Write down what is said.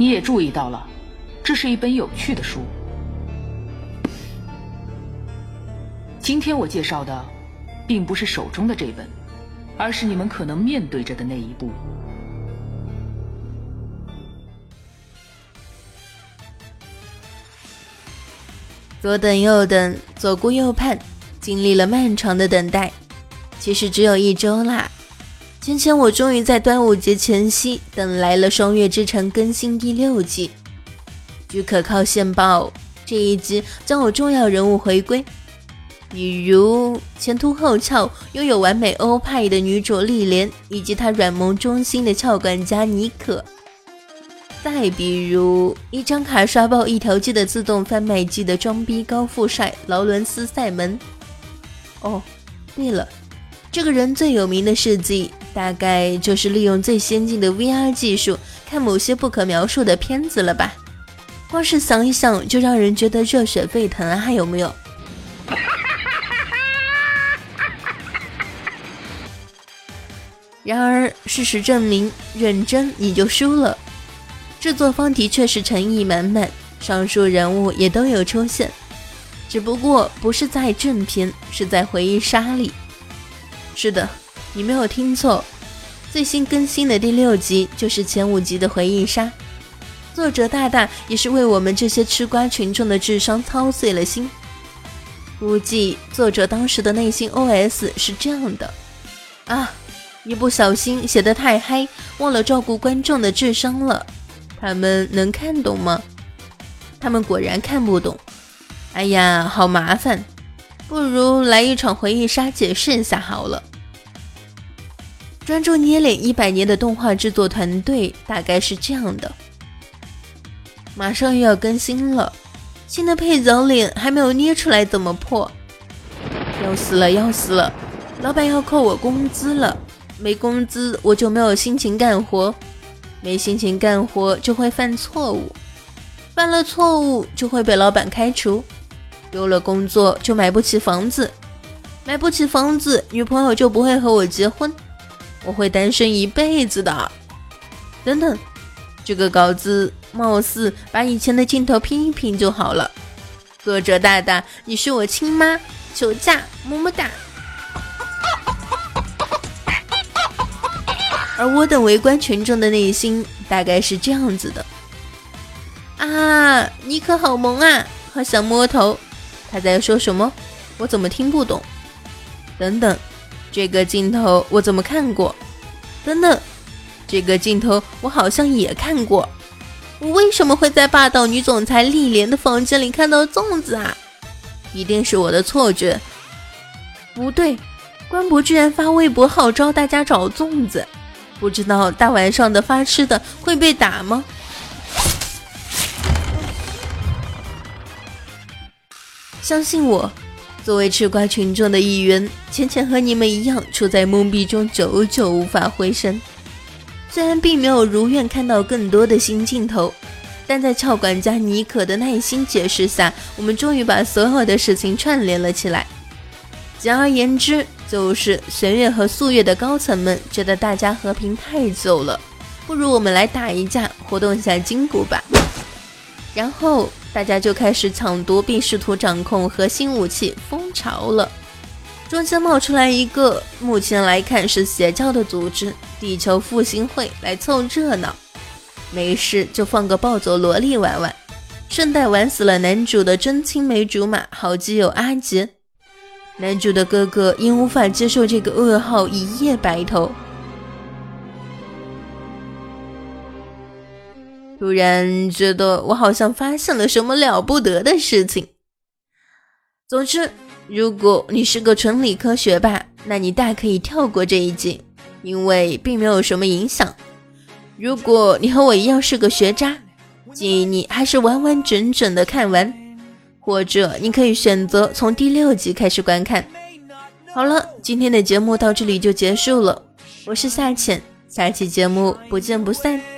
你也注意到了，这是一本有趣的书。今天我介绍的，并不是手中的这本，而是你们可能面对着的那一部。左等右等，左顾右盼，经历了漫长的等待，其实只有一周啦。前前我终于在端午节前夕等来了《双月之城》更新第六季。据可靠线报，这一集将有重要人物回归，比如前凸后翘、拥有完美欧派的女主丽莲，以及她软萌忠心的俏管家妮可。再比如，一张卡刷爆一条街的自动贩卖机的装逼高富帅劳伦斯·塞门。哦，对了，这个人最有名的事迹，大概就是利用最先进的 VR 技术看某些不可描述的片子了吧？光是想一想，就让人觉得热血沸腾啊！还有没有？然而，事实证明，认真你就输了。制作方的确是诚意满满，上述人物也都有出现，只不过不是在正片，是在回忆杀里。是的，你没有听错，最新更新的第六集就是前五集的回忆杀。作者大大也是为我们这些吃瓜群众的智商操碎了心。估计作者当时的内心 OS 是这样的：啊，一不小心写的太嗨，忘了照顾观众的智商了。他们能看懂吗？他们果然看不懂。哎呀，好麻烦，不如来一场回忆杀解释一下好了。专注捏脸一百年的动画制作团队大概是这样的。马上又要更新了，新的配角脸还没有捏出来，怎么破？要死了，要死了！老板要扣我工资了，没工资我就没有心情干活。没心情干活就会犯错误，犯了错误就会被老板开除，丢了工作就买不起房子，买不起房子女朋友就不会和我结婚，我会单身一辈子的。等等，这个稿子貌似把以前的镜头拼一拼就好了。作者大大，你是我亲妈，求嫁，么么哒。而我等围观群众的内心大概是这样子的：啊，你可好萌啊，好想摸头。他在说什么？我怎么听不懂？等等，这个镜头我怎么看过？等等，这个镜头我好像也看过。我为什么会在霸道女总裁丽莲的房间里看到粽子啊？一定是我的错觉。不对，官博居然发微博号召大家找粽子。不知道大晚上的发吃的会被打吗？相信我，作为吃瓜群众的一员，浅浅和你们一样处在懵逼中，久久无法回神。虽然并没有如愿看到更多的新镜头，但在俏管家妮可的耐心解释下，我们终于把所有的事情串联了起来。简而言之。就是玄月和素月的高层们觉得大家和平太久了，不如我们来打一架，活动一下筋骨吧。然后大家就开始抢夺并试图掌控核心武器蜂巢了。中间冒出来一个，目前来看是邪教的组织——地球复兴会，来凑热闹。没事就放个暴走萝莉玩玩，顺带玩死了男主的真青梅竹马好基友阿杰。男主的哥哥因无法接受这个噩耗，一夜白头。突然觉得我好像发现了什么了不得的事情。总之，如果你是个纯理科学霸，那你大可以跳过这一集，因为并没有什么影响。如果你和我一样是个学渣，建议你还是完完整整的看完。或者你可以选择从第六集开始观看。好了，今天的节目到这里就结束了。我是夏浅，下期节目不见不散。